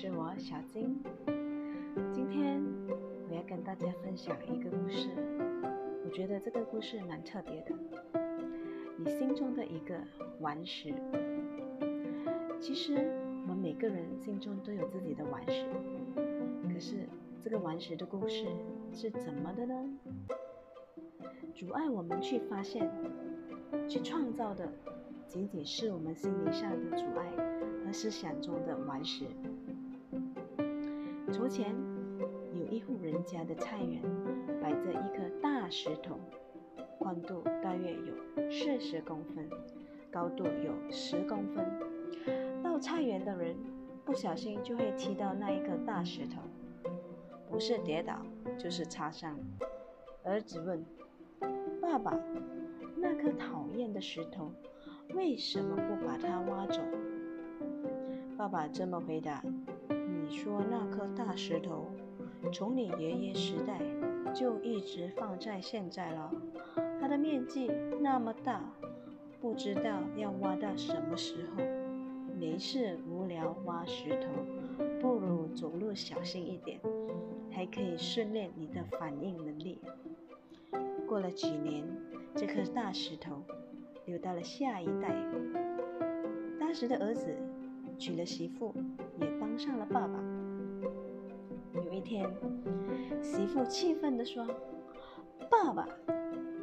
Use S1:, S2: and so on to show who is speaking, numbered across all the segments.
S1: 是我小金，今天我要跟大家分享一个故事。我觉得这个故事蛮特别的，你心中的一个顽石。其实我们每个人心中都有自己的顽石，可是这个顽石的故事是怎么的呢？阻碍我们去发现、去创造的，仅仅是我们心灵上的阻碍和思想中的顽石。从前。有一户人家的菜园，摆着一颗大石头，宽度大约有四十公分，高度有十公分。到菜园的人不小心就会踢到那一颗大石头，不是跌倒就是擦伤。儿子问：“爸爸，那颗讨厌的石头，为什么不把它挖走？”爸爸这么回答：“你说那颗大石头。”从你爷爷时代就一直放在现在了，它的面积那么大，不知道要挖到什么时候。没事无聊挖石头，不如走路小心一点，还可以训练你的反应能力。过了几年，这颗大石头留到了下一代。当时的儿子娶了媳妇，也当上了爸爸。有一天，媳妇气愤地说：“爸爸，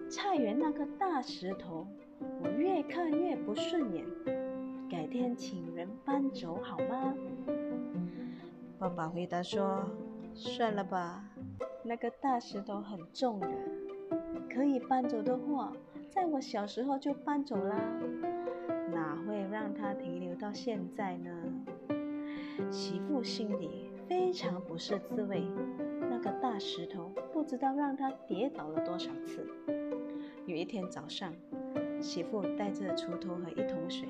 S1: 菜园那颗大石头，我越看越不顺眼，改天请人搬走好吗？”爸爸回答说：“算了吧，那个大石头很重的，可以搬走的话，在我小时候就搬走啦，哪会让它停留到现在呢？”媳妇心里。非常不是滋味，那个大石头不知道让他跌倒了多少次。有一天早上，媳妇带着锄头和一桶水，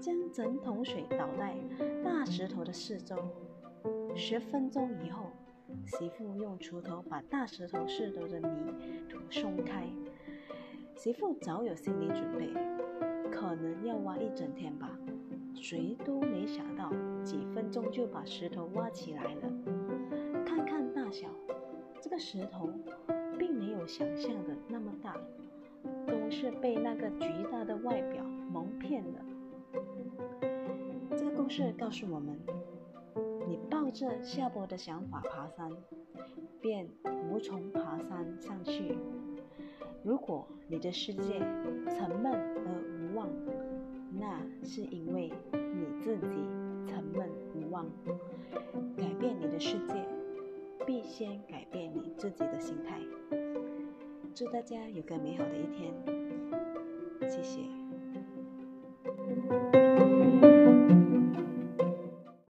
S1: 将整桶水倒在大石头的四周。十分钟以后，媳妇用锄头把大石头四周的泥土松开。媳妇早有心理准备，可能要挖一整天吧。谁都没想到，几分钟就把石头挖起来了。看看大小，这个石头并没有想象的那么大，都是被那个巨大的外表蒙骗了。这个故事告诉我们：你抱着下坡的想法爬山，便无从爬山上去。如果你的世界沉闷而无望，那是因为你自己沉闷无望。改变你的世界，必先改变你自己的心态。祝大家有个美好的一天，谢谢。